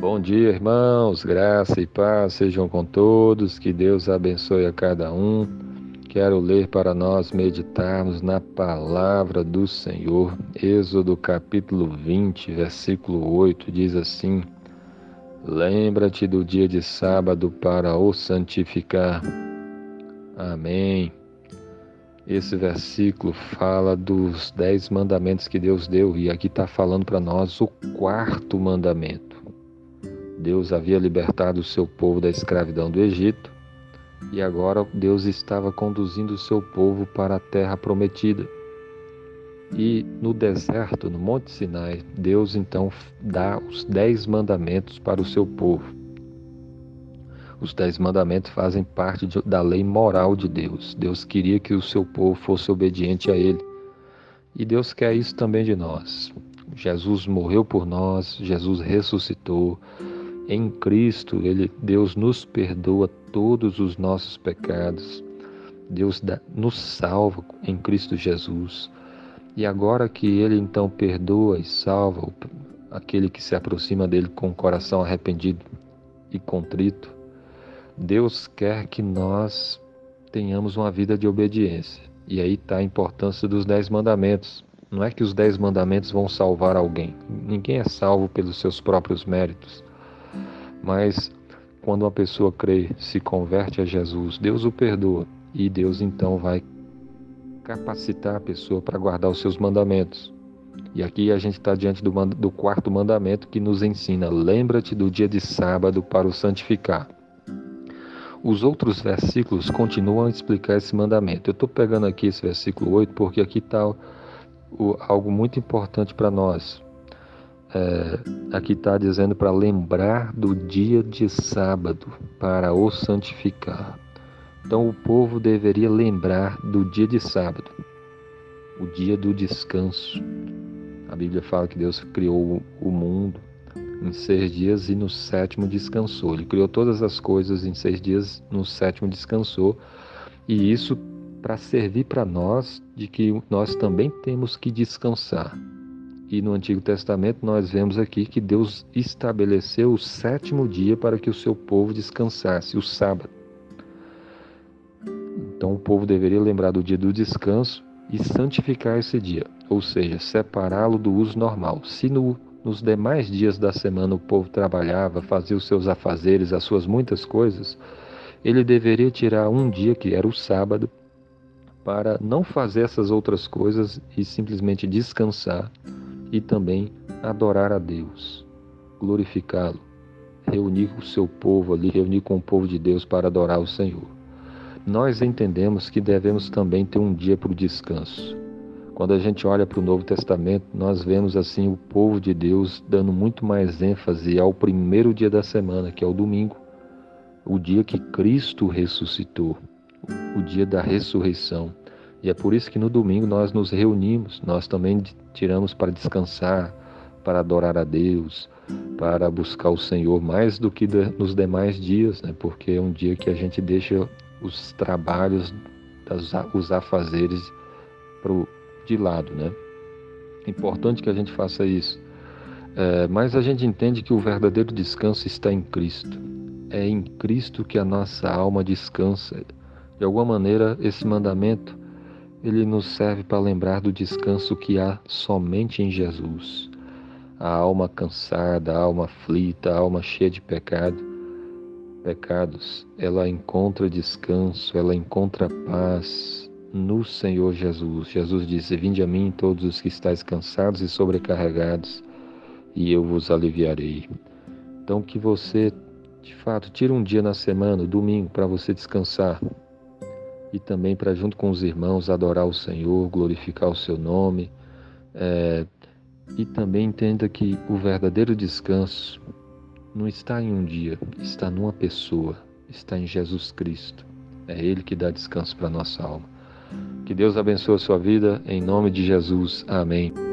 Bom dia, irmãos. Graça e paz sejam com todos. Que Deus abençoe a cada um. Quero ler para nós meditarmos na palavra do Senhor. Êxodo capítulo 20, versículo 8 diz assim: Lembra-te do dia de sábado para o santificar. Amém. Esse versículo fala dos dez mandamentos que Deus deu, e aqui está falando para nós o quarto mandamento. Deus havia libertado o seu povo da escravidão do Egito, e agora Deus estava conduzindo o seu povo para a terra prometida. E no deserto, no Monte Sinai, Deus então dá os dez mandamentos para o seu povo. Os Dez Mandamentos fazem parte da lei moral de Deus. Deus queria que o seu povo fosse obediente a Ele. E Deus quer isso também de nós. Jesus morreu por nós, Jesus ressuscitou. Em Cristo, ele, Deus nos perdoa todos os nossos pecados. Deus dá, nos salva em Cristo Jesus. E agora que Ele então perdoa e salva aquele que se aproxima dele com o coração arrependido e contrito, Deus quer que nós tenhamos uma vida de obediência. E aí está a importância dos dez mandamentos. Não é que os dez mandamentos vão salvar alguém. Ninguém é salvo pelos seus próprios méritos. Mas quando uma pessoa crê, se converte a Jesus, Deus o perdoa. E Deus então vai capacitar a pessoa para guardar os seus mandamentos. E aqui a gente está diante do, do quarto mandamento que nos ensina: lembra-te do dia de sábado para o santificar. Os outros versículos continuam a explicar esse mandamento. Eu estou pegando aqui esse versículo 8 porque aqui está algo muito importante para nós. É, aqui está dizendo para lembrar do dia de sábado, para o santificar. Então o povo deveria lembrar do dia de sábado, o dia do descanso. A Bíblia fala que Deus criou o mundo em seis dias e no sétimo descansou. Ele criou todas as coisas em seis dias, no sétimo descansou. E isso para servir para nós de que nós também temos que descansar. E no Antigo Testamento nós vemos aqui que Deus estabeleceu o sétimo dia para que o seu povo descansasse, o sábado. Então o povo deveria lembrar do dia do descanso e santificar esse dia, ou seja, separá-lo do uso normal. Se no nos demais dias da semana o povo trabalhava, fazia os seus afazeres, as suas muitas coisas. Ele deveria tirar um dia, que era o sábado, para não fazer essas outras coisas e simplesmente descansar e também adorar a Deus, glorificá-lo, reunir o seu povo ali, reunir com o povo de Deus para adorar o Senhor. Nós entendemos que devemos também ter um dia para o descanso. Quando a gente olha para o Novo Testamento, nós vemos assim o povo de Deus dando muito mais ênfase ao primeiro dia da semana, que é o domingo, o dia que Cristo ressuscitou, o dia da ressurreição. E é por isso que no domingo nós nos reunimos, nós também tiramos para descansar, para adorar a Deus, para buscar o Senhor mais do que nos demais dias, né? porque é um dia que a gente deixa os trabalhos, os afazeres para o de lado, né? É importante que a gente faça isso. É, mas a gente entende que o verdadeiro descanso está em Cristo. É em Cristo que a nossa alma descansa. De alguma maneira, esse mandamento ele nos serve para lembrar do descanso que há somente em Jesus. A alma cansada, a alma aflita, a alma cheia de pecado, pecados, ela encontra descanso, ela encontra paz, no Senhor Jesus. Jesus disse: Vinde a mim todos os que estáis cansados e sobrecarregados, e eu vos aliviarei. Então que você, de fato, tire um dia na semana, domingo, para você descansar e também para junto com os irmãos adorar o Senhor, glorificar o seu nome. É, e também entenda que o verdadeiro descanso não está em um dia, está numa pessoa, está em Jesus Cristo. É Ele que dá descanso para nossa alma. Que Deus abençoe a sua vida, em nome de Jesus. Amém.